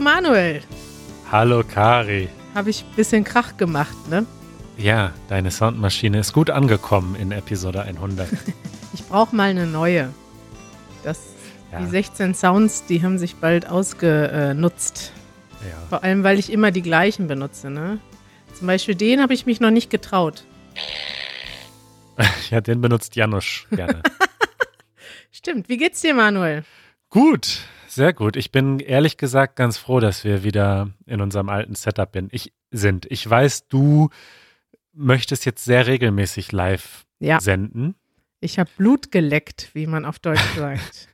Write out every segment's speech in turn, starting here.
Manuel. Hallo Kari. Habe ich ein bisschen Krach gemacht, ne? Ja, deine Soundmaschine ist gut angekommen in Episode 100. ich brauche mal eine neue. Das, ja. Die 16 Sounds, die haben sich bald ausgenutzt. Ja. Vor allem, weil ich immer die gleichen benutze, ne? Zum Beispiel den habe ich mich noch nicht getraut. ja, den benutzt Janusz gerne. Stimmt. Wie geht's dir, Manuel? Gut, sehr gut. Ich bin ehrlich gesagt ganz froh, dass wir wieder in unserem alten Setup bin. Ich, sind. Ich weiß, du möchtest jetzt sehr regelmäßig live ja. senden. Ich habe Blut geleckt, wie man auf Deutsch sagt.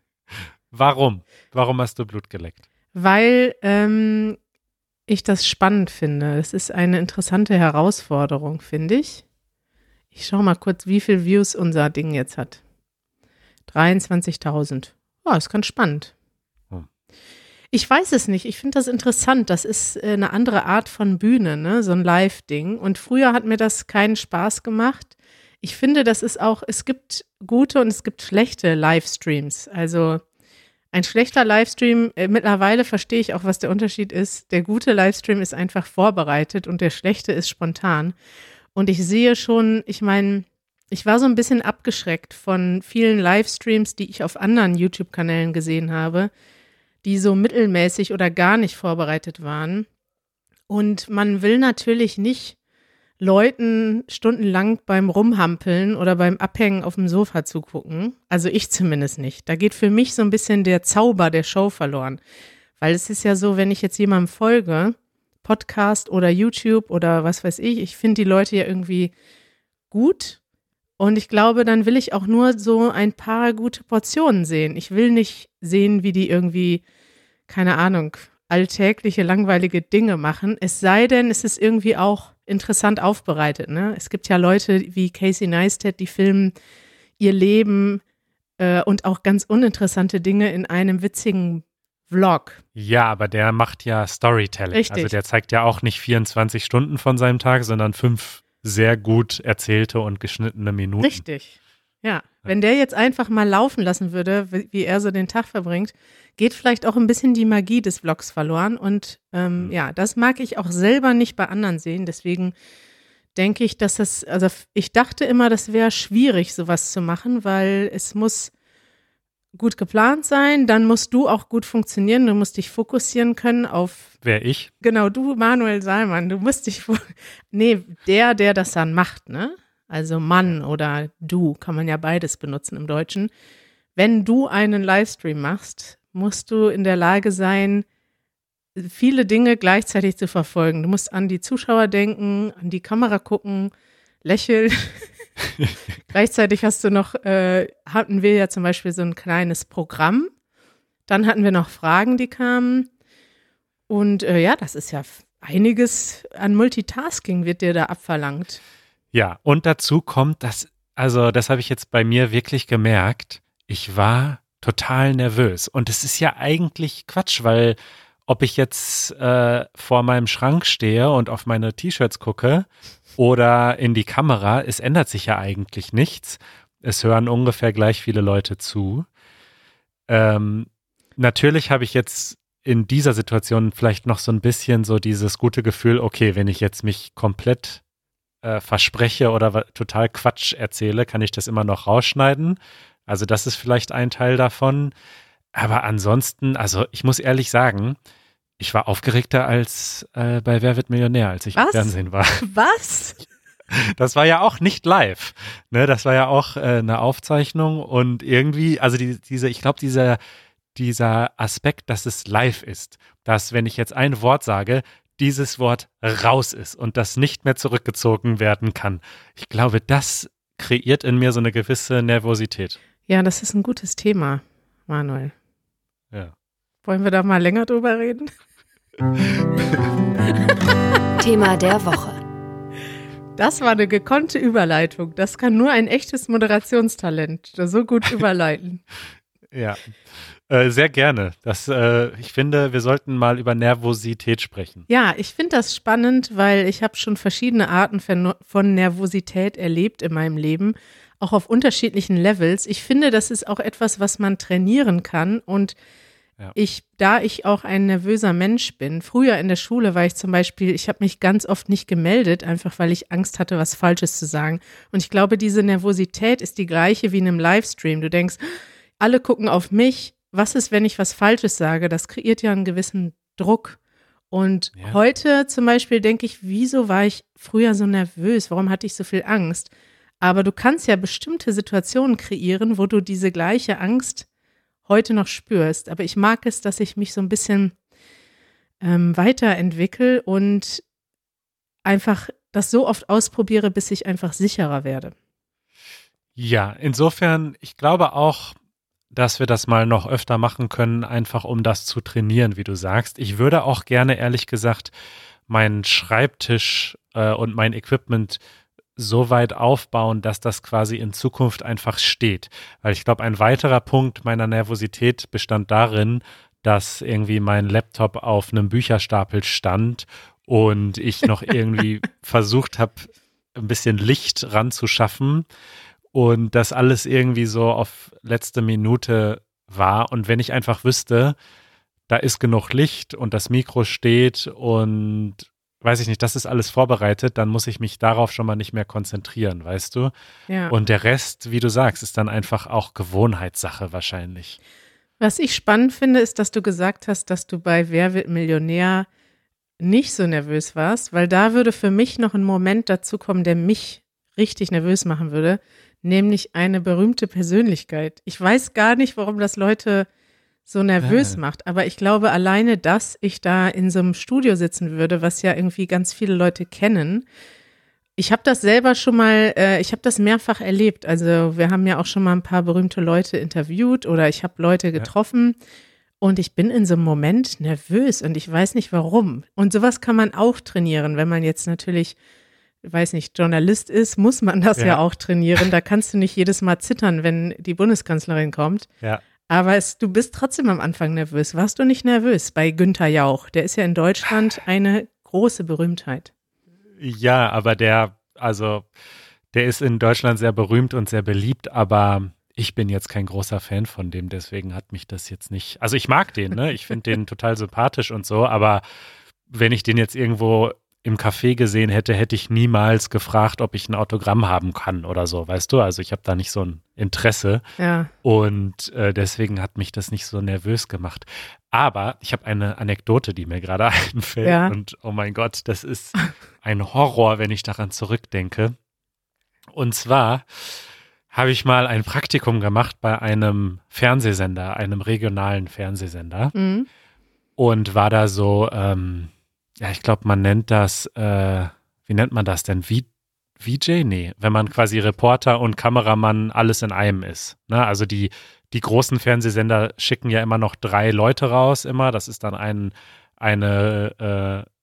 Warum? Warum hast du Blut geleckt? Weil ähm, ich das spannend finde. Es ist eine interessante Herausforderung, finde ich. Ich schaue mal kurz, wie viele Views unser Ding jetzt hat. 23.000. Ja, ist ganz spannend. Ich weiß es nicht. Ich finde das interessant. Das ist äh, eine andere Art von Bühne, ne? so ein Live-Ding. Und früher hat mir das keinen Spaß gemacht. Ich finde, das ist auch, es gibt gute und es gibt schlechte Livestreams. Also ein schlechter Livestream, äh, mittlerweile verstehe ich auch, was der Unterschied ist. Der gute Livestream ist einfach vorbereitet und der schlechte ist spontan. Und ich sehe schon, ich meine, ich war so ein bisschen abgeschreckt von vielen Livestreams, die ich auf anderen YouTube-Kanälen gesehen habe, die so mittelmäßig oder gar nicht vorbereitet waren. Und man will natürlich nicht Leuten stundenlang beim Rumhampeln oder beim Abhängen auf dem Sofa zugucken. Also ich zumindest nicht. Da geht für mich so ein bisschen der Zauber der Show verloren. Weil es ist ja so, wenn ich jetzt jemandem folge, Podcast oder YouTube oder was weiß ich, ich finde die Leute ja irgendwie gut und ich glaube, dann will ich auch nur so ein paar gute Portionen sehen. Ich will nicht sehen, wie die irgendwie, keine Ahnung, alltägliche, langweilige Dinge machen. Es sei denn, es ist irgendwie auch interessant aufbereitet. Ne? Es gibt ja Leute wie Casey Neistat, die filmen ihr Leben äh, und auch ganz uninteressante Dinge in einem witzigen Vlog. Ja, aber der macht ja Storytelling. Richtig. Also der zeigt ja auch nicht 24 Stunden von seinem Tag, sondern fünf sehr gut erzählte und geschnittene Minuten. Richtig. Ja, wenn der jetzt einfach mal laufen lassen würde, wie er so den Tag verbringt, geht vielleicht auch ein bisschen die Magie des Vlogs verloren. Und ähm, mhm. ja, das mag ich auch selber nicht bei anderen sehen. Deswegen denke ich, dass das, also ich dachte immer, das wäre schwierig, sowas zu machen, weil es muss gut geplant sein, dann musst du auch gut funktionieren, du musst dich fokussieren können auf. Wer ich? Genau, du, Manuel Salman, du musst dich, nee, der, der das dann macht, ne? Also Mann oder du, kann man ja beides benutzen im Deutschen. Wenn du einen Livestream machst, musst du in der Lage sein, viele Dinge gleichzeitig zu verfolgen. Du musst an die Zuschauer denken, an die Kamera gucken, lächeln. Gleichzeitig hast du noch, äh, hatten wir ja zum Beispiel so ein kleines Programm. Dann hatten wir noch Fragen, die kamen. Und äh, ja, das ist ja einiges an Multitasking wird dir da abverlangt. Ja, und dazu kommt, dass, also das habe ich jetzt bei mir wirklich gemerkt, ich war total nervös. Und es ist ja eigentlich Quatsch, weil ob ich jetzt äh, vor meinem Schrank stehe und auf meine T-Shirts gucke oder in die Kamera, es ändert sich ja eigentlich nichts. Es hören ungefähr gleich viele Leute zu. Ähm, natürlich habe ich jetzt in dieser Situation vielleicht noch so ein bisschen so dieses gute Gefühl, okay, wenn ich jetzt mich komplett äh, verspreche oder total Quatsch erzähle, kann ich das immer noch rausschneiden. Also das ist vielleicht ein Teil davon. Aber ansonsten, also ich muss ehrlich sagen, ich war aufgeregter als äh, bei Wer wird Millionär, als ich Was? im Fernsehen war. Was? Das war ja auch nicht live. Ne, das war ja auch äh, eine Aufzeichnung und irgendwie, also die, diese, ich glaube, dieser, dieser Aspekt, dass es live ist, dass wenn ich jetzt ein Wort sage, dieses Wort raus ist und das nicht mehr zurückgezogen werden kann. Ich glaube, das kreiert in mir so eine gewisse Nervosität. Ja, das ist ein gutes Thema, Manuel. Ja. Wollen wir da mal länger drüber reden? Thema der Woche. Das war eine gekonnte Überleitung. Das kann nur ein echtes Moderationstalent. So gut überleiten. ja, äh, sehr gerne. Das, äh, ich finde, wir sollten mal über Nervosität sprechen. Ja, ich finde das spannend, weil ich habe schon verschiedene Arten von Nervosität erlebt in meinem Leben, auch auf unterschiedlichen Levels. Ich finde, das ist auch etwas, was man trainieren kann und Ja. Ich, da ich auch ein nervöser Mensch bin, früher in der Schule war ich zum Beispiel, ich habe mich ganz oft nicht gemeldet, einfach weil ich Angst hatte, was Falsches zu sagen. Und ich glaube, diese Nervosität ist die gleiche wie in einem Livestream. Du denkst, alle gucken auf mich. Was ist, wenn ich was Falsches sage? Das kreiert ja einen gewissen Druck. Und Ja. heute zum Beispiel denke ich, wieso war ich früher so nervös? Warum hatte ich so viel Angst? Aber du kannst ja bestimmte Situationen kreieren, wo du diese gleiche Angst heute noch spürst. Aber ich mag es, dass ich mich so ein bisschen ähm, weiterentwickle und einfach das so oft ausprobiere, bis ich einfach sicherer werde. Ja, insofern, ich glaube auch, dass wir das mal noch öfter machen können, einfach um das zu trainieren, wie du sagst. Ich würde auch gerne, ehrlich gesagt, meinen Schreibtisch äh, und mein Equipment so weit aufbauen, dass das quasi in Zukunft einfach steht. Weil ich glaube, ein weiterer Punkt meiner Nervosität bestand darin, dass irgendwie mein Laptop auf einem Bücherstapel stand und ich noch irgendwie versucht habe, ein bisschen Licht ranzuschaffen und das alles irgendwie so auf letzte Minute war. Und wenn ich einfach wüsste, da ist genug Licht und das Mikro steht und weiß ich nicht, das ist alles vorbereitet, dann muss ich mich darauf schon mal nicht mehr konzentrieren, weißt du? Ja. Und der Rest, wie du sagst, ist dann einfach auch Gewohnheitssache wahrscheinlich. Was ich spannend finde, ist, dass du gesagt hast, dass du bei Wer wird Millionär nicht so nervös warst, weil da würde für mich noch ein Moment dazu kommen, der mich richtig nervös machen würde, nämlich eine berühmte Persönlichkeit. Ich weiß gar nicht, warum das Leute so nervös Ah. macht, aber ich glaube alleine, dass ich da in so einem Studio sitzen würde, was ja irgendwie ganz viele Leute kennen. Ich habe das selber schon mal, äh, ich habe das mehrfach erlebt. Also wir haben ja auch schon mal ein paar berühmte Leute interviewt oder ich habe Leute getroffen und ich bin in so einem Moment nervös und ich weiß nicht warum. Und sowas kann man auch trainieren, wenn man jetzt natürlich, weiß nicht, Journalist ist, muss man das ja, Ja. auch trainieren. Da kannst du nicht jedes Mal zittern, wenn die Bundeskanzlerin kommt. Ja. Aber es, du bist trotzdem am Anfang nervös. Warst du nicht nervös bei Günther Jauch? Der ist ja in Deutschland eine große Berühmtheit. Ja, aber der, also, der ist in Deutschland sehr berühmt und sehr beliebt, aber ich bin jetzt kein großer Fan von dem, deswegen hat mich das jetzt nicht. Also ich mag den, ne? Ich finde den total sympathisch und so, aber wenn ich den jetzt irgendwo im Café gesehen hätte, hätte ich niemals gefragt, ob ich ein Autogramm haben kann oder so, weißt du? Also ich habe da nicht so ein Interesse. Ja. Und äh, deswegen hat mich das nicht so nervös gemacht. Aber ich habe eine Anekdote, die mir gerade einfällt. Ja. Und oh mein Gott, das ist ein Horror, wenn ich daran zurückdenke. Und zwar habe ich mal ein Praktikum gemacht bei einem Fernsehsender, einem regionalen Fernsehsender Mhm. und war da so, ähm, ja, ich glaube, man nennt das, äh, wie nennt man das denn? V VJ? Nee, wenn man quasi Reporter und Kameramann alles in einem ist. Ne? Also die, die großen Fernsehsender schicken ja immer noch drei Leute raus, immer. Das ist dann ein, eine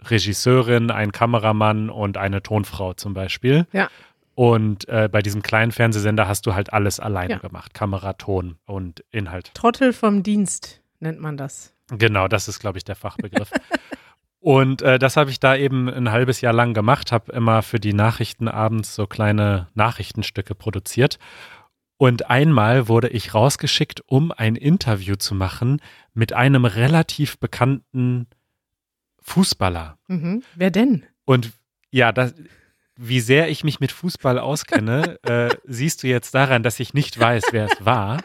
äh, Regisseurin, ein Kameramann und eine Tonfrau zum Beispiel. Ja. Und äh, bei diesem kleinen Fernsehsender hast du halt alles alleine Ja. gemacht. Kamera, Ton und Inhalt. Trottel vom Dienst nennt man das. Genau, das ist, glaube ich, der Fachbegriff. Und äh, das habe ich da eben ein halbes Jahr lang gemacht, habe immer für die Nachrichten abends so kleine Nachrichtenstücke produziert. Und einmal wurde ich rausgeschickt, um ein Interview zu machen mit einem relativ bekannten Fußballer. Mhm. Wer denn? Und ja, das, wie sehr ich mich mit Fußball auskenne, äh, siehst du jetzt daran, dass ich nicht weiß, wer es war.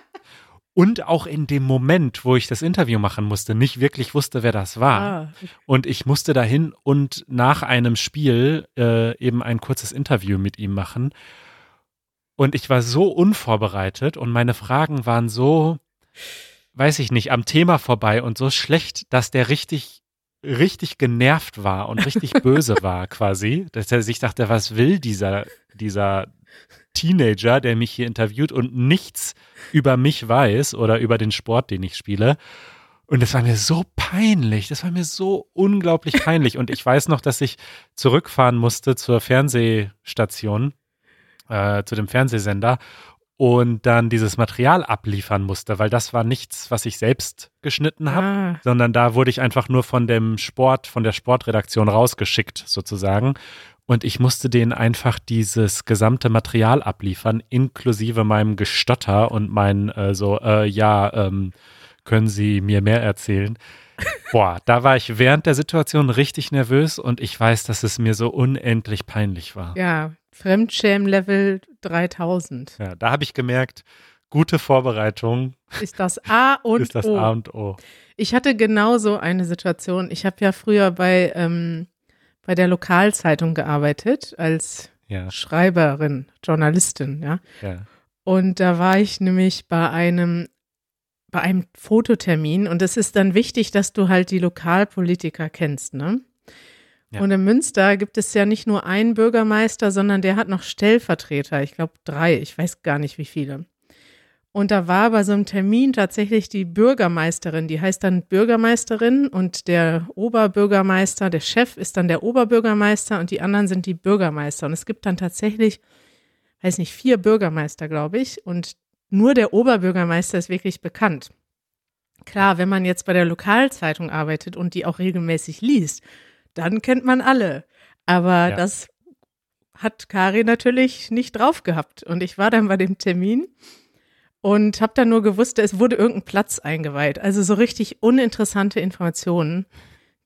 Und auch in dem Moment, wo ich das Interview machen musste, nicht wirklich wusste, wer das war. Ah, Und ich musste dahin und nach einem Spiel äh, eben ein kurzes Interview mit ihm machen. Und ich war so unvorbereitet und meine Fragen waren so, weiß ich nicht, am Thema vorbei und so schlecht, dass der richtig, richtig genervt war und richtig böse war quasi. Dass er sich dachte, was will dieser, dieser Teenager, der mich hier interviewt und nichts über mich weiß oder über den Sport, den ich spiele. Und das war mir so peinlich, das war mir so unglaublich peinlich. Und ich weiß noch, dass ich zurückfahren musste zur Fernsehstation, äh, zu dem Fernsehsender und dann dieses Material abliefern musste, weil das war nichts, was ich selbst geschnitten habe, ah, sondern da wurde ich einfach nur von dem Sport, von der Sportredaktion rausgeschickt sozusagen. Und ich musste denen einfach dieses gesamte Material abliefern, inklusive meinem Gestotter und mein äh, so, äh, ja, ähm, können Sie mir mehr erzählen. Boah, da war ich während der Situation richtig nervös und ich weiß, dass es mir so unendlich peinlich war. Ja, Fremdschämen-Level 3000. Ja, da habe ich gemerkt, gute Vorbereitung ist das A und ist das O. A und O. Ich hatte genauso eine Situation. Ich habe ja früher bei, ähm, bei der Lokalzeitung gearbeitet als Ja, Schreiberin, Journalistin, ja. ja. Und da war ich nämlich bei einem, bei einem Fototermin und es ist dann wichtig, dass du halt die Lokalpolitiker kennst, ne? Ja. Und in Münster gibt es ja nicht nur einen Bürgermeister, sondern der hat noch Stellvertreter. Ich glaube drei, ich weiß gar nicht wie viele. Und da war bei so einem Termin tatsächlich die Bürgermeisterin, die heißt dann Bürgermeisterin und der Oberbürgermeister, der Chef ist dann der Oberbürgermeister und die anderen sind die Bürgermeister. Und es gibt dann tatsächlich, weiß nicht, vier Bürgermeister, glaube ich. Und nur der Oberbürgermeister ist wirklich bekannt. Klar, wenn man jetzt bei der Lokalzeitung arbeitet und die auch regelmäßig liest, dann kennt man alle. Aber Ja. das hat Kari natürlich nicht drauf gehabt. Und ich war dann bei dem Termin und habe dann nur gewusst, es wurde irgendein Platz eingeweiht. Also so richtig uninteressante Informationen,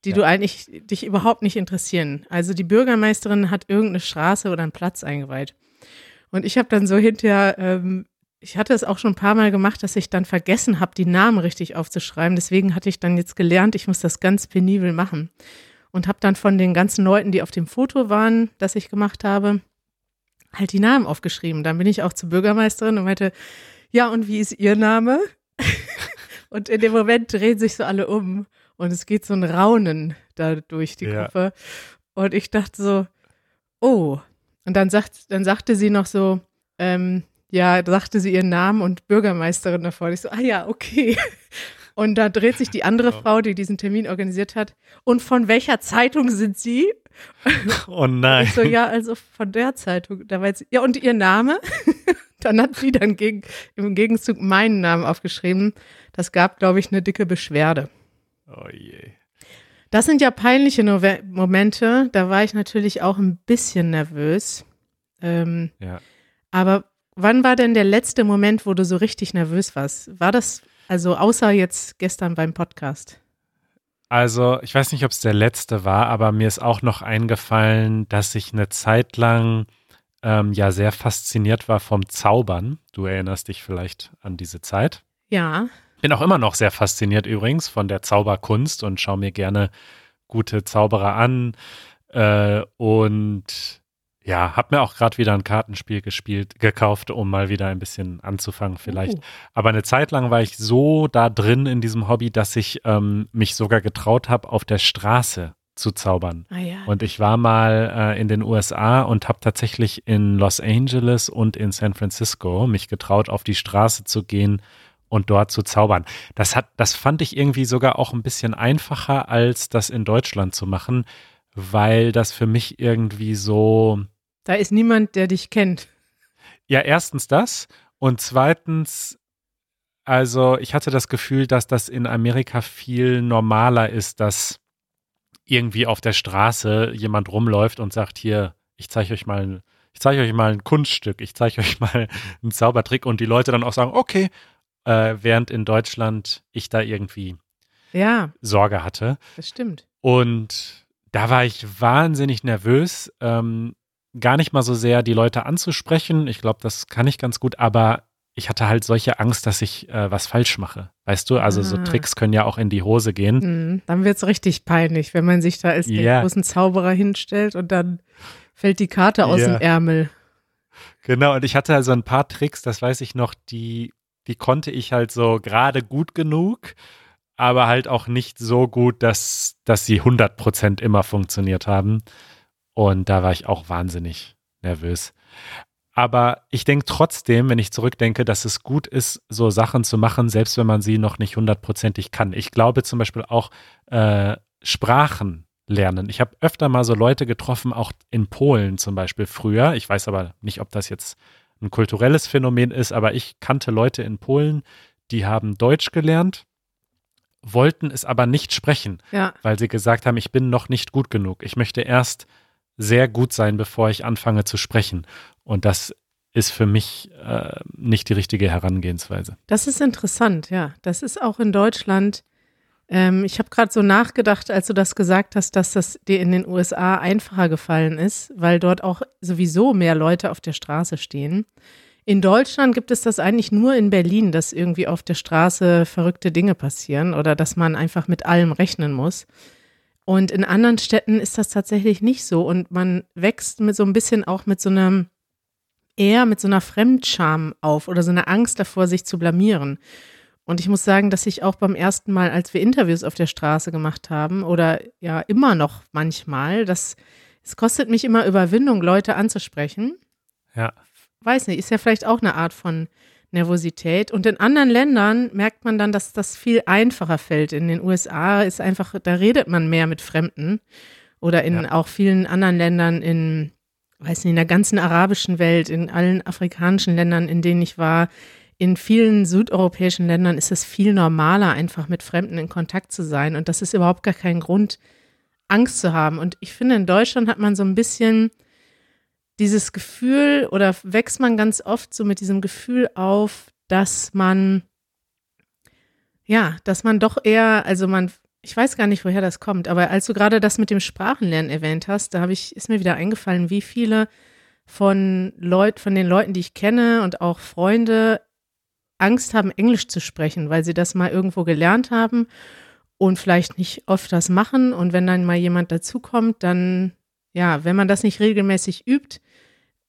die Ja. du eigentlich dich überhaupt nicht interessieren. Also die Bürgermeisterin hat irgendeine Straße oder einen Platz eingeweiht. Und ich habe dann so hinterher, ähm, ich hatte es auch schon ein paar Mal gemacht, dass ich dann vergessen habe, die Namen richtig aufzuschreiben. Deswegen hatte ich dann jetzt gelernt, ich muss das ganz penibel machen. Und habe dann von den ganzen Leuten, die auf dem Foto waren, das ich gemacht habe, halt die Namen aufgeschrieben. Dann bin ich auch zur Bürgermeisterin und meinte, ja, und wie ist Ihr Name? und in dem Moment drehen sich so alle um und es geht so ein Raunen da durch die Ja. Gruppe. Und ich dachte so, oh. Und dann sagt, dann sagte sie noch so, ähm, ja, sagte sie ihren Namen und Bürgermeisterin davor. Und ich so, ah ja, okay. Und da dreht sich die andere Frau, die diesen Termin organisiert hat. Und von welcher Zeitung sind Sie? Oh nein. Ich so, ja, also von der Zeitung. Da war jetzt, ja, und Ihr Name? dann hat sie dann gegen, im Gegenzug meinen Namen aufgeschrieben. Das gab, glaube ich, eine dicke Beschwerde. Oh je. Das sind ja peinliche Nove Momente. Da war ich natürlich auch ein bisschen nervös. Ähm, Ja. aber wann war denn der letzte Moment, wo du so richtig nervös warst? War das, also außer jetzt gestern beim Podcast? Also, ich weiß nicht, ob es der letzte war, aber mir ist auch noch eingefallen, dass ich eine Zeit lang ähm, ja sehr fasziniert war vom Zaubern. Du erinnerst dich vielleicht an diese Zeit. Ja, Bin auch immer noch sehr fasziniert übrigens von der Zauberkunst und schaue mir gerne gute Zauberer an. Äh, und ja, habe mir auch gerade wieder ein Kartenspiel gespielt, gekauft, um mal wieder ein bisschen anzufangen vielleicht. Uh. Aber eine Zeit lang war ich so da drin in diesem Hobby, dass ich ähm, mich sogar getraut habe, auf der Straße zu zaubern. Ah ja. Und ich war mal äh, in den USA und habe tatsächlich in Los Angeles und in San Francisco mich getraut, auf die Straße zu gehen und dort zu zaubern. Das hat, das fand ich irgendwie sogar auch ein bisschen einfacher, als das in Deutschland zu machen, weil das für mich irgendwie so, Da ist niemand, der dich kennt. ja, erstens das und zweitens, also ich hatte das Gefühl, dass das in Amerika viel normaler ist, dass irgendwie auf der Straße jemand rumläuft und sagt, hier, ich zeige euch mal, ich zeige euch mal ein Kunststück, ich zeige euch mal einen Zaubertrick und die Leute dann auch sagen, okay, äh, während in Deutschland ich da irgendwie Ja, Sorge hatte. das stimmt. Und da war ich wahnsinnig nervös, ähm, gar nicht mal so sehr die Leute anzusprechen. Ich glaube, das kann ich ganz gut, aber ich hatte halt solche Angst, dass ich äh, was falsch mache. Weißt du, also so Ah. Tricks können ja auch in die Hose gehen. Mhm. Dann wird's richtig peinlich, wenn man sich da als den Ja. großen Zauberer hinstellt und dann fällt die Karte aus Ja. dem Ärmel. Genau, und ich hatte also ein paar Tricks, das weiß ich noch, die, die konnte ich halt so gerade gut genug, aber halt auch nicht so gut, dass, dass sie 100% immer funktioniert haben. Und da war ich auch wahnsinnig nervös. Aber ich denke trotzdem, wenn ich zurückdenke, dass es gut ist, so Sachen zu machen, selbst wenn man sie noch nicht hundertprozentig kann. Ich glaube zum Beispiel auch äh, Sprachen lernen. Ich habe öfter mal so Leute getroffen, auch in Polen zum Beispiel früher. Ich weiß aber nicht, ob das jetzt ein kulturelles Phänomen ist, aber ich kannte Leute in Polen, die haben Deutsch gelernt, wollten es aber nicht sprechen, Ja, weil sie gesagt haben, ich bin noch nicht gut genug. Ich möchte erst sehr gut sein, bevor ich anfange zu sprechen. Und das ist für mich äh, nicht die richtige Herangehensweise. Das ist interessant, ja. Das ist auch in Deutschland. Ähm, ich habe gerade so nachgedacht, als du das gesagt hast, dass das dir in den USA einfacher gefallen ist, weil dort auch sowieso mehr Leute auf der Straße stehen. In Deutschland gibt es das eigentlich nur in Berlin, dass irgendwie auf der Straße verrückte Dinge passieren oder dass man einfach mit allem rechnen muss. Und in anderen Städten ist das tatsächlich nicht so und man wächst mit so ein bisschen auch mit so einem eher mit so einer Fremdscham auf oder so einer Angst davor, sich zu blamieren. Und ich muss sagen, dass ich auch beim ersten Mal, als wir Interviews auf der Straße gemacht haben oder ja immer noch manchmal, das es kostet mich immer Überwindung, Leute anzusprechen. Ja weiß nicht, ist ja vielleicht auch eine Art von Nervosität. Und in anderen Ländern merkt man dann, dass das viel einfacher fällt. In den USA ist einfach, da redet man mehr mit Fremden. Oder in ja. auch vielen anderen Ländern in, weiß nicht, in der ganzen arabischen Welt, in allen afrikanischen Ländern, in denen ich war, in vielen südeuropäischen Ländern ist es viel normaler, einfach mit Fremden in Kontakt zu sein. Und das ist überhaupt gar kein Grund, Angst zu haben. Und ich finde, in Deutschland hat man so ein bisschen dieses Gefühl oder wächst man ganz oft so mit diesem Gefühl auf, dass man, ja, dass man doch eher, also man, ich weiß gar nicht, woher das kommt, aber als du gerade das mit dem Sprachenlernen erwähnt hast, da habe ich, ist mir wieder eingefallen, wie viele von Leut, von den Leuten, die ich kenne und auch Freunde Angst haben, Englisch zu sprechen, weil sie das mal irgendwo gelernt haben und vielleicht nicht oft das machen. Und wenn dann mal jemand dazukommt, dann ja, wenn man das nicht regelmäßig übt,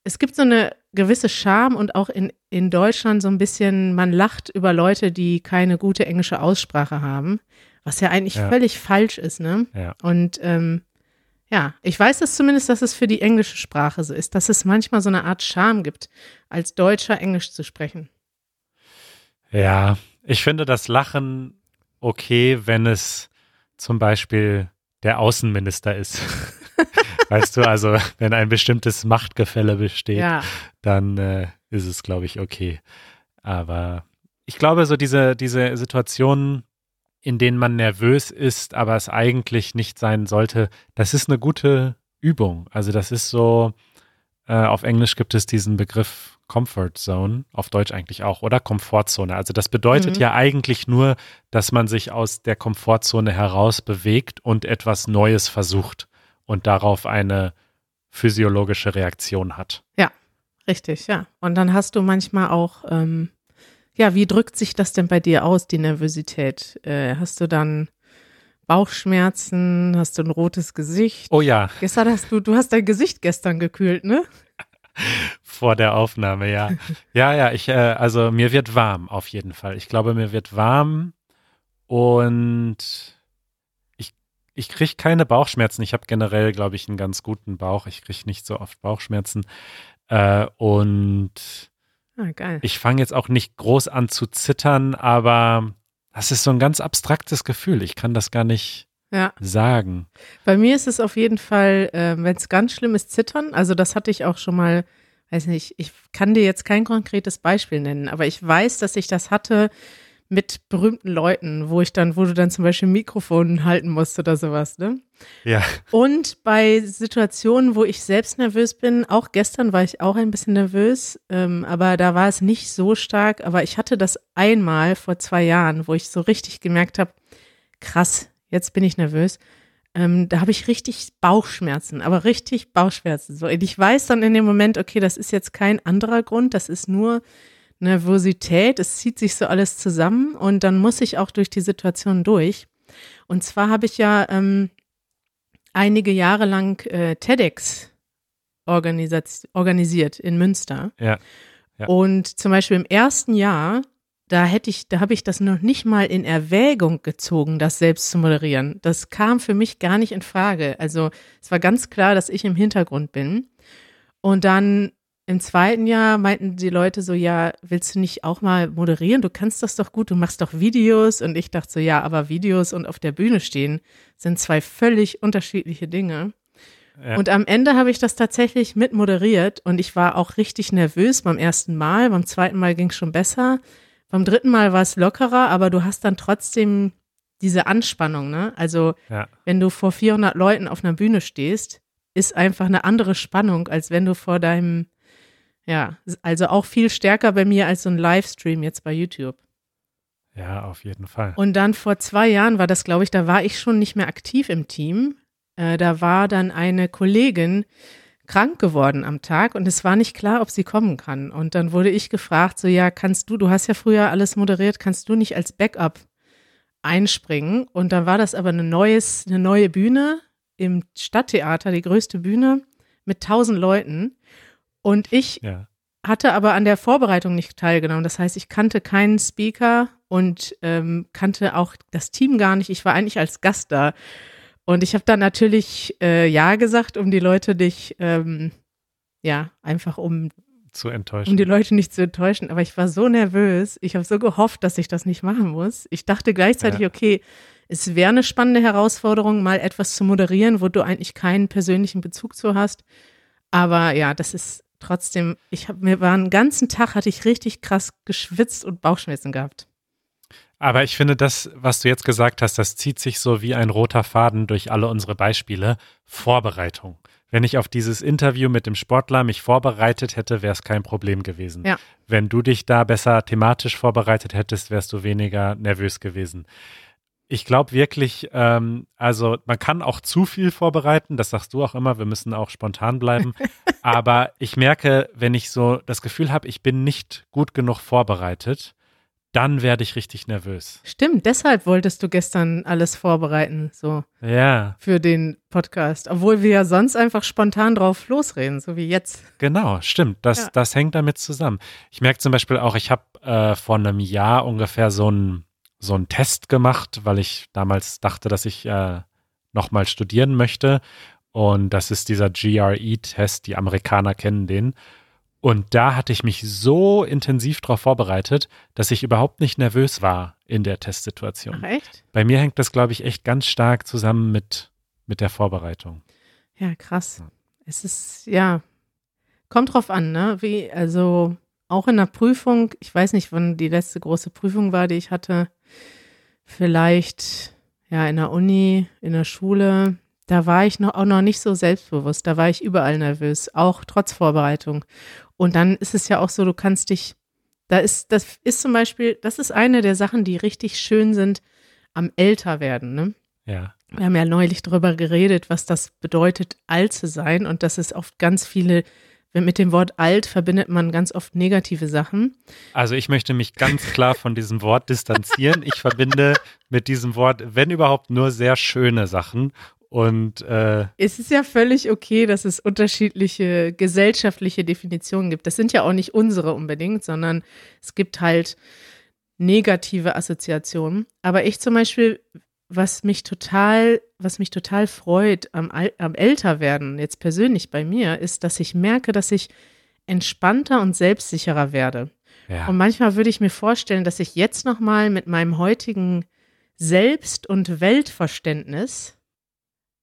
es gibt so eine gewisse Scham und auch in, in Deutschland so ein bisschen, man lacht über Leute, die keine gute englische Aussprache haben, was ja eigentlich ja. völlig falsch ist, ne? Ja. Und ähm, ja, ich weiß es zumindest, dass es für die englische Sprache so ist, dass es manchmal so eine Art Scham gibt, als Deutscher Englisch zu sprechen. Ja, ich finde das Lachen okay, wenn es zum Beispiel der Außenminister ist. Weißt du, also wenn ein bestimmtes Machtgefälle besteht, ja. dann äh, ist es, glaube ich, okay. Aber ich glaube, so diese, diese Situationen, in denen man nervös ist, aber es eigentlich nicht sein sollte, das ist eine gute Übung. Also das ist so, äh, auf Englisch gibt es diesen Begriff Comfort Zone, auf Deutsch eigentlich auch, oder Komfortzone. Also das bedeutet mhm. ja eigentlich nur, dass man sich aus der Komfortzone heraus bewegt und etwas Neues versucht und darauf eine physiologische Reaktion hat. Ja, richtig, ja. Und dann hast du manchmal auch, ähm, ja, wie drückt sich das denn bei dir aus, die Nervosität? Äh, hast du dann Bauchschmerzen? Hast du ein rotes Gesicht? Oh ja. Gestern hast du, du hast dein Gesicht gestern gekühlt, ne? Vor der Aufnahme, ja. ja, ja, ich, äh, also mir wird warm auf jeden Fall. Ich glaube, mir wird warm und ich kriege keine Bauchschmerzen. Ich habe generell, glaube ich, einen ganz guten Bauch. Ich kriege nicht so oft Bauchschmerzen. Äh, und ah, ich fange jetzt auch nicht groß an zu zittern, aber das ist so ein ganz abstraktes Gefühl. Ich kann das gar nicht ja. sagen. Bei mir ist es auf jeden Fall, äh, wenn es ganz schlimm ist, zittern. Also das hatte ich auch schon mal, weiß nicht, ich kann dir jetzt kein konkretes Beispiel nennen, aber ich weiß, dass ich das hatte mit berühmten Leuten, wo ich dann, wo du dann zum Beispiel ein Mikrofon halten musst oder sowas, ne? Ja. Und bei Situationen, wo ich selbst nervös bin, auch gestern war ich auch ein bisschen nervös, ähm, aber da war es nicht so stark. Aber ich hatte das einmal vor zwei Jahren, wo ich so richtig gemerkt habe, krass, jetzt bin ich nervös. Ähm, da habe ich richtig Bauchschmerzen, aber richtig Bauchschmerzen. So, und ich weiß dann in dem Moment, okay, das ist jetzt kein anderer Grund, das ist nur Nervosität, es zieht sich so alles zusammen und dann muss ich auch durch die Situation durch. Und zwar habe ich ja ähm, einige Jahre lang äh, TEDx organisiert in Münster. Ja, ja. Und zum Beispiel im ersten Jahr, da hätte ich, da habe ich das noch nicht mal in Erwägung gezogen, das selbst zu moderieren. Das kam für mich gar nicht in Frage. Also es war ganz klar, dass ich im Hintergrund bin. Und dann im zweiten Jahr meinten die Leute so, ja, willst du nicht auch mal moderieren? Du kannst das doch gut, du machst doch Videos. Und ich dachte so, ja, aber Videos und auf der Bühne stehen sind zwei völlig unterschiedliche Dinge. Ja. Und am Ende habe ich das tatsächlich mit moderiert und ich war auch richtig nervös beim ersten Mal. Beim zweiten Mal ging es schon besser. Beim dritten Mal war es lockerer, aber du hast dann trotzdem diese Anspannung, ne? Also, ja. wenn du vor 400 Leuten auf einer Bühne stehst, ist einfach eine andere Spannung, als wenn du vor deinem Ja, also auch viel stärker bei mir als so ein Livestream jetzt bei YouTube. Ja, auf jeden Fall. Und dann vor zwei Jahren war das, glaube ich, da war ich schon nicht mehr aktiv im Team. Äh, da war dann eine Kollegin krank geworden am Tag und es war nicht klar, ob sie kommen kann. Und dann wurde ich gefragt, so ja, kannst du, du hast ja früher alles moderiert, kannst du nicht als Backup einspringen? Und dann war das aber eine neues, eine neue Bühne im Stadttheater, die größte Bühne mit tausend Leuten. Und ich Ja. hatte aber an der Vorbereitung nicht teilgenommen. Das heißt, ich kannte keinen Speaker und ähm, kannte auch das Team gar nicht. Ich war eigentlich als Gast da. Und ich habe dann natürlich äh, Ja gesagt, um die Leute nicht, ähm, ja, einfach um, Zu enttäuschen. um die Leute nicht zu enttäuschen. Aber ich war so nervös. Ich habe so gehofft, dass ich das nicht machen muss. Ich dachte gleichzeitig, Ja. okay, es wäre eine spannende Herausforderung, mal etwas zu moderieren, wo du eigentlich keinen persönlichen Bezug zu hast. Aber ja, das ist trotzdem, ich habe mir war einen ganzen Tag hatte ich richtig krass geschwitzt und Bauchschmerzen gehabt. Aber ich finde, das, was du jetzt gesagt hast, das zieht sich so wie ein roter Faden durch alle unsere Beispiele. Vorbereitung. Wenn ich auf dieses Interview mit dem Sportler mich vorbereitet hätte, wäre es kein Problem gewesen. Ja. Wenn du dich da besser thematisch vorbereitet hättest, wärst du weniger nervös gewesen. Ich glaube wirklich, ähm, also man kann auch zu viel vorbereiten, das sagst du auch immer, wir müssen auch spontan bleiben. Aber ich merke, wenn ich so das Gefühl habe, ich bin nicht gut genug vorbereitet, dann werde ich richtig nervös. Stimmt, deshalb wolltest du gestern alles vorbereiten, so Ja, für den Podcast, obwohl wir ja sonst einfach spontan drauf losreden, so wie jetzt. genau, stimmt. Das, Ja. das hängt damit zusammen. Ich merke zum Beispiel auch, ich habe äh, vor einem Jahr ungefähr so einen so einen Test gemacht, weil ich damals dachte, dass ich äh, nochmal studieren möchte. Und das ist dieser GRE-Test, die Amerikaner kennen den. Und da hatte ich mich so intensiv darauf vorbereitet, dass ich überhaupt nicht nervös war in der Testsituation. Ach echt? Bei mir hängt das, glaube ich, echt ganz stark zusammen mit, mit der Vorbereitung. Ja, krass. Ja. Es ist, ja, kommt drauf an, ne? Wie, also auch in der Prüfung, ich weiß nicht, wann die letzte große Prüfung war, die ich hatte. Vielleicht, ja, in der Uni, in der Schule. Da war ich noch, auch noch nicht so selbstbewusst. Da war ich überall nervös, auch trotz Vorbereitung. Und dann ist es ja auch so, du kannst dich, da ist, das ist zum Beispiel, das ist eine der Sachen, die richtig schön sind am Älterwerden, ne? Ja. Wir haben ja neulich darüber geredet, was das bedeutet, alt zu sein und dass es oft ganz viele, mit dem Wort alt verbindet man ganz oft negative Sachen. Also ich möchte mich ganz klar von diesem Wort distanzieren. Ich verbinde mit diesem Wort, wenn überhaupt, nur sehr schöne Sachen. Und äh, Es ist ja völlig okay, dass es unterschiedliche gesellschaftliche Definitionen gibt. Das sind ja auch nicht unsere unbedingt, sondern es gibt halt negative Assoziationen. Aber ich zum Beispiel, was mich total, was mich total freut am, Al- am Älterwerden, jetzt persönlich bei mir, ist, dass ich merke, dass ich entspannter und selbstsicherer werde. ja, Und manchmal würde ich mir vorstellen, dass ich jetzt nochmal mit meinem heutigen Selbst- und Weltverständnis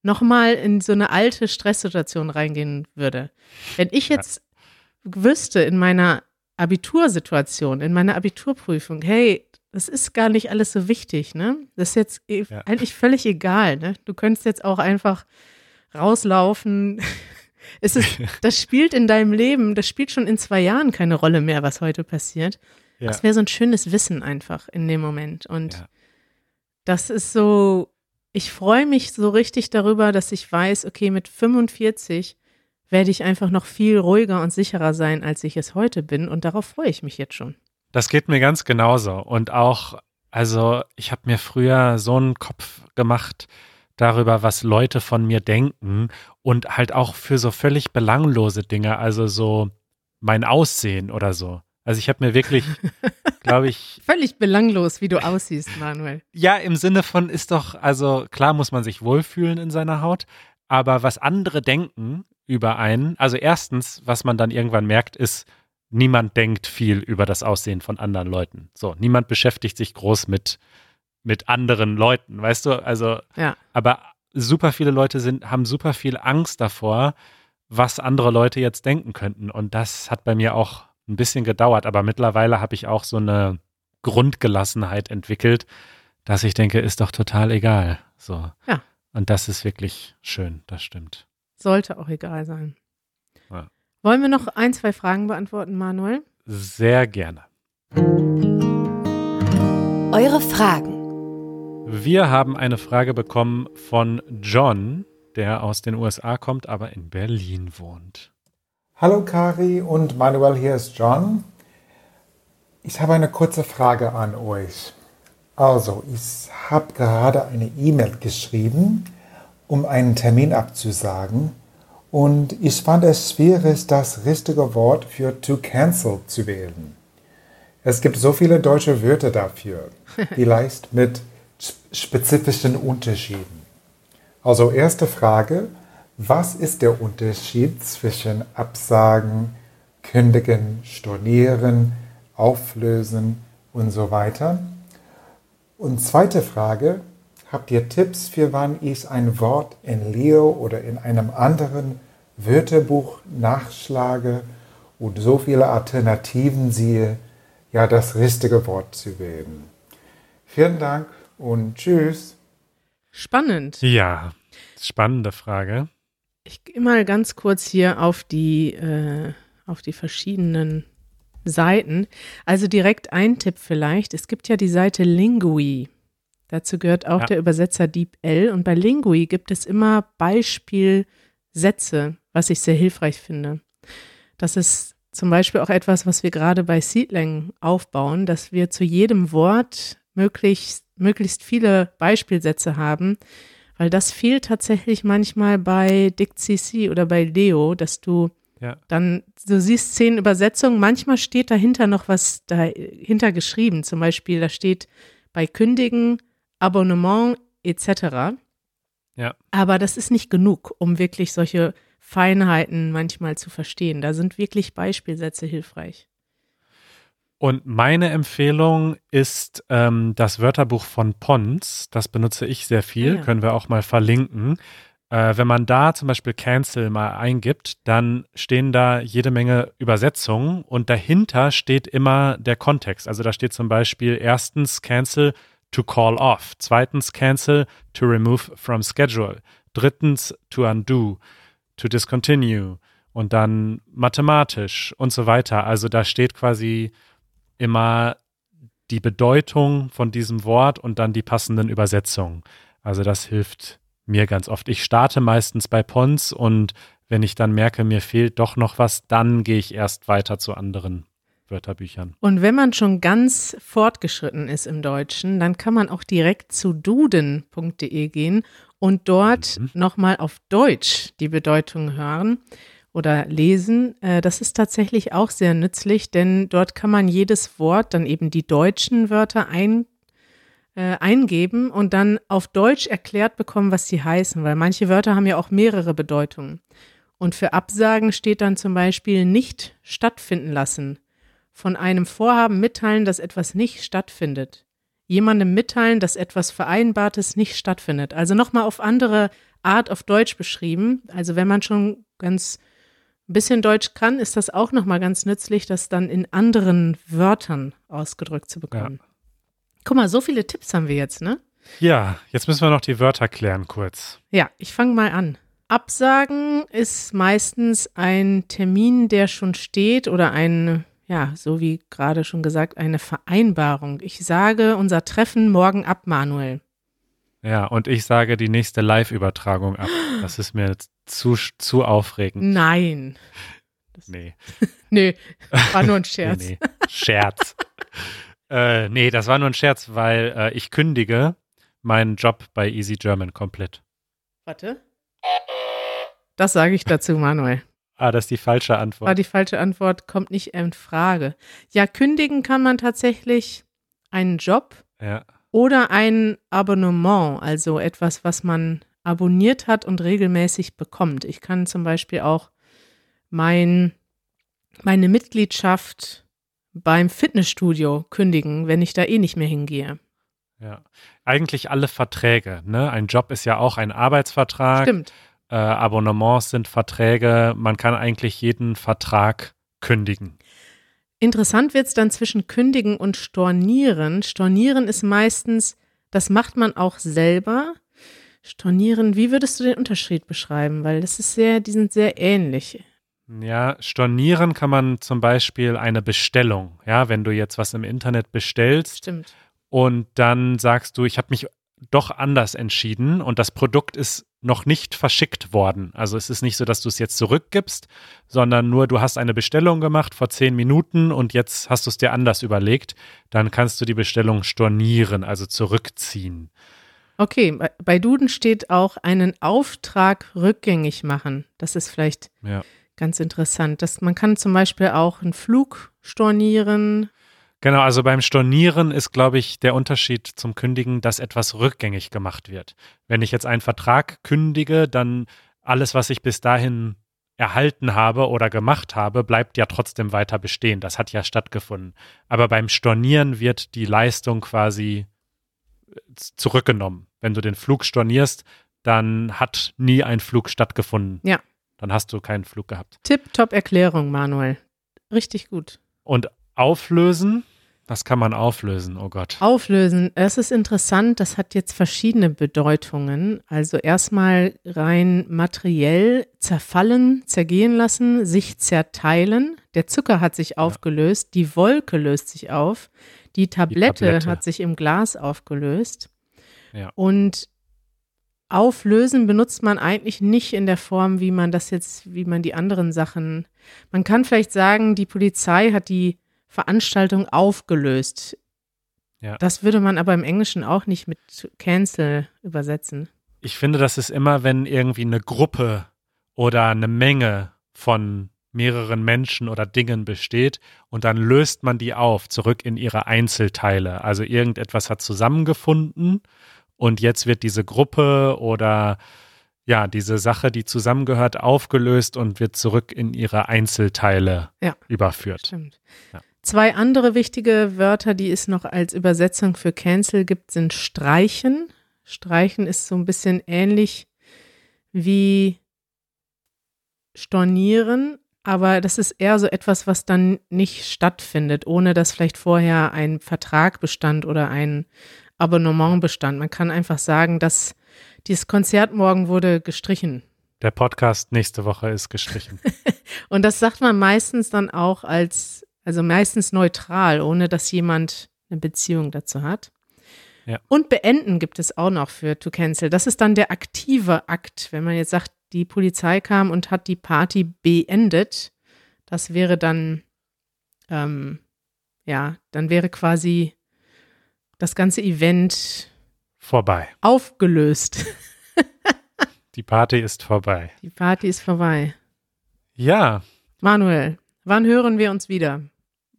nochmal in so eine alte Stresssituation reingehen würde. Wenn ich Ja. jetzt wüsste in meiner Abitursituation, in meiner Abiturprüfung, hey, das ist gar nicht alles so wichtig, ne? Das ist jetzt eh Ja. eigentlich völlig egal, ne? Du könntest jetzt auch einfach rauslaufen. Es ist, das spielt in deinem Leben, das spielt schon in zwei Jahren keine Rolle mehr, was heute passiert. ja. Das wäre so ein schönes Wissen einfach in dem Moment. Und Ja. das ist so, ich freue mich so richtig darüber, dass ich weiß, okay, mit 45 werde ich einfach noch viel ruhiger und sicherer sein, als ich es heute bin. Und darauf freue ich mich jetzt schon. Das geht mir ganz genauso. Und auch, also ich habe mir früher so einen Kopf gemacht darüber, was Leute von mir denken und halt auch für so völlig belanglose Dinge, also so mein Aussehen oder so. Also ich habe mir wirklich, glaube ich, Völlig belanglos, wie du aussiehst, Manuel. ja, im Sinne von ist doch, also klar muss man sich wohlfühlen in seiner Haut, aber was andere denken über einen, also erstens, was man dann irgendwann merkt, ist, niemand denkt viel über das Aussehen von anderen Leuten. So, niemand beschäftigt sich groß mit, mit anderen Leuten, weißt du? Also, Ja. aber super viele Leute sind, haben super viel Angst davor, was andere Leute jetzt denken könnten. Und das hat bei mir auch ein bisschen gedauert, aber mittlerweile habe ich auch so eine Grundgelassenheit entwickelt, dass ich denke, ist doch total egal. So. Ja. Und das ist wirklich schön, das stimmt. Sollte auch egal sein. Wollen wir noch ein, zwei Fragen beantworten, Manuel? Sehr gerne. Eure Fragen. Wir haben eine Frage bekommen von John, der aus den USA kommt, aber in Berlin wohnt. Hallo Kari und Manuel, hier ist John. Ich habe eine kurze Frage an euch. Also, ich habe gerade eine E-Mail geschrieben, um einen Termin abzusagen. Und ich fand es schwierig, das richtige Wort für to cancel zu wählen. Es gibt so viele deutsche Wörter dafür, vielleicht mit spezifischen Unterschieden. Also erste Frage, was ist der Unterschied zwischen Absagen, Kündigen, Stornieren, Auflösen und so weiter? Und zweite Frage, habt ihr Tipps für wann ich ein Wort in Leo oder in einem anderen Wörterbuch nachschlage und so viele Alternativen sehe, ja das richtige Wort zu wählen? Vielen Dank und tschüss. Spannend. Ja, spannende Frage. Ich gehe mal ganz kurz hier auf die, äh, auf die verschiedenen Seiten. Also direkt ein Tipp vielleicht. Es gibt ja die Seite Lingui. Dazu gehört auch ja. der Übersetzer DeepL. Und bei Lingui gibt es immer Beispielsätze, was ich sehr hilfreich finde. Das ist zum Beispiel auch etwas, was wir gerade bei Seedling aufbauen, dass wir zu jedem Wort möglichst, möglichst viele Beispielsätze haben, weil das fehlt tatsächlich manchmal bei DictCC oder bei Leo, dass du ja. dann, du siehst zehn Übersetzungen, manchmal steht dahinter noch was dahinter geschrieben, zum Beispiel da steht bei Kündigen, Abonnement etc. Ja. Aber das ist nicht genug, um wirklich solche Feinheiten manchmal zu verstehen. Da sind wirklich Beispielsätze hilfreich. Und meine Empfehlung ist ähm, das Wörterbuch von Pons. Das benutze ich sehr viel, ja. können wir auch mal verlinken. Äh, wenn man da zum Beispiel Cancel mal eingibt, dann stehen da jede Menge Übersetzungen und dahinter steht immer der Kontext. Also da steht zum Beispiel erstens Cancel to call off, zweitens Cancel to remove from schedule, drittens to undo, to discontinue und dann mathematisch und so weiter. Also da steht quasi immer die Bedeutung von diesem Wort und dann die passenden Übersetzungen. Also das hilft mir ganz oft. Ich starte meistens bei Pons und wenn ich dann merke, mir fehlt doch noch was, dann gehe ich erst weiter zu anderen Wörterbüchern. Und wenn man schon ganz fortgeschritten ist im Deutschen, dann kann man auch direkt zu duden.de gehen und dort mhm. nochmal auf Deutsch die Bedeutung hören oder lesen. Äh, das ist tatsächlich auch sehr nützlich, denn dort kann man jedes Wort, dann eben die deutschen Wörter ein, äh, eingeben und dann auf Deutsch erklärt bekommen, was sie heißen, weil manche Wörter haben ja auch mehrere Bedeutungen. Und für Absagen steht dann zum Beispiel nicht stattfinden lassen. Von einem Vorhaben mitteilen, dass etwas nicht stattfindet. Jemandem mitteilen, dass etwas Vereinbartes nicht stattfindet. Also nochmal auf andere Art auf Deutsch beschrieben. Also wenn man schon ganz ein bisschen Deutsch kann, ist das auch nochmal ganz nützlich, das dann in anderen Wörtern ausgedrückt zu bekommen. Ja. Guck mal, so viele Tipps haben wir jetzt, ne? Ja, jetzt müssen wir noch die Wörter klären kurz. Ja, ich fange mal an. Absagen ist meistens ein Termin, der schon steht oder ein, ja, so wie gerade schon gesagt, eine Vereinbarung. Ich sage unser Treffen morgen ab, Manuel. Ja, und ich sage die nächste Live-Übertragung ab. Das ist mir zu, zu aufregend. Nein. Das, nee. nee, war nur ein Scherz. nee, nee. Scherz. äh, nee, das war nur ein Scherz, weil äh, ich kündige meinen Job bei Easy German komplett. Warte. Das sage ich dazu, Manuel. Ah, das ist die falsche Antwort. War die falsche Antwort, kommt nicht in Frage. Ja, kündigen kann man tatsächlich einen Job. Ja oder ein Abonnement, also etwas, was man abonniert hat und regelmäßig bekommt. Ich kann zum Beispiel auch mein, meine Mitgliedschaft beim Fitnessstudio kündigen, wenn ich da eh nicht mehr hingehe. Ja, eigentlich alle Verträge. Ne? Ein Job ist ja auch ein Arbeitsvertrag. Stimmt. Äh, Abonnements sind Verträge. Man kann eigentlich jeden Vertrag kündigen. Interessant wird es dann zwischen Kündigen und Stornieren. Stornieren ist meistens, das macht man auch selber. Stornieren, wie würdest du den Unterschied beschreiben? Weil das ist sehr, die sind sehr ähnlich. Ja, stornieren kann man zum Beispiel eine Bestellung. Ja, wenn du jetzt was im Internet bestellst Stimmt. und dann sagst du, ich habe mich doch anders entschieden und das Produkt ist noch nicht verschickt worden. Also es ist nicht so, dass du es jetzt zurückgibst, sondern nur du hast eine Bestellung gemacht vor zehn Minuten und jetzt hast du es dir anders überlegt. Dann kannst du die Bestellung stornieren, also zurückziehen. Okay, bei- Duden steht auch einen Auftrag rückgängig machen. Das ist vielleicht Ja. ganz interessant. Das, man kann zum Beispiel auch einen Flug stornieren. Genau, also beim Stornieren ist, glaube ich, der Unterschied zum Kündigen, dass etwas rückgängig gemacht wird. Wenn ich jetzt einen Vertrag kündige, dann alles, was ich bis dahin erhalten habe oder gemacht habe, bleibt ja trotzdem weiter bestehen. Das hat ja stattgefunden. Aber beim Stornieren wird die Leistung quasi äh, zurückgenommen. Wenn du den Flug stornierst, dann hat nie ein Flug stattgefunden. Ja. Dann hast du keinen Flug gehabt. Tipp-Top Erklärung, Manuel. Richtig gut. Und auflösen, was kann man auflösen? Oh Gott. Auflösen, das ist interessant, das hat jetzt verschiedene Bedeutungen. Also erstmal rein materiell zerfallen, zergehen lassen, sich zerteilen. Der Zucker hat sich aufgelöst, die Wolke löst sich auf, die Tablette, Tablette. hat sich im Glas aufgelöst. Ja. Und auflösen benutzt man eigentlich nicht in der Form, wie man das jetzt, wie man die anderen Sachen. Man kann vielleicht sagen, die Polizei hat die Veranstaltung aufgelöst. Ja. Das würde man aber im Englischen auch nicht mit cancel übersetzen. Ich finde, das ist immer, wenn irgendwie eine Gruppe oder eine Menge von mehreren Menschen oder Dingen besteht und dann löst man die auf, zurück in ihre Einzelteile. Also irgendetwas hat zusammengefunden und jetzt wird diese Gruppe oder ja, diese Sache, die zusammengehört, aufgelöst und wird zurück in ihre Einzelteile Ja. überführt. Stimmt. Ja. Zwei andere wichtige Wörter, die es noch als Übersetzung für cancel gibt, sind streichen. Streichen ist so ein bisschen ähnlich wie stornieren, aber das ist eher so etwas, was dann nicht stattfindet, ohne dass vielleicht vorher ein Vertrag bestand oder ein Abonnement bestand. Man kann einfach sagen, dass dieses Konzert morgen wurde gestrichen. Der Podcast nächste Woche ist gestrichen. Und das sagt man meistens dann auch als, also meistens neutral, ohne dass jemand eine Beziehung dazu hat. Ja. Und beenden gibt es auch noch für to cancel. Das ist dann der aktive Akt. Wenn man jetzt sagt, die Polizei kam und hat die Party beendet, das wäre dann, ähm, ja, dann wäre quasi das ganze Event vorbei. aufgelöst. Die Party ist vorbei. Die Party ist vorbei. Ja, Manuel, wann hören wir uns wieder?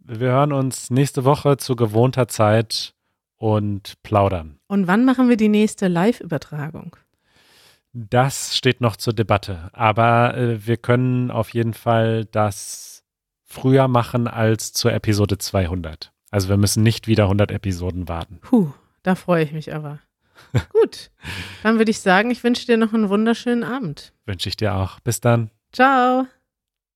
wir hören uns nächste Woche zu gewohnter Zeit und plaudern. Und wann machen wir die nächste Live-Übertragung? Das steht noch zur Debatte. Aber äh, wir können auf jeden Fall das früher machen als zur Episode 200. Also wir müssen nicht wieder 100 Episoden warten. Puh, da freue ich mich aber. Gut, dann würde ich sagen, ich wünsche dir noch einen wunderschönen Abend. Wünsche ich dir auch. Bis dann. Ciao.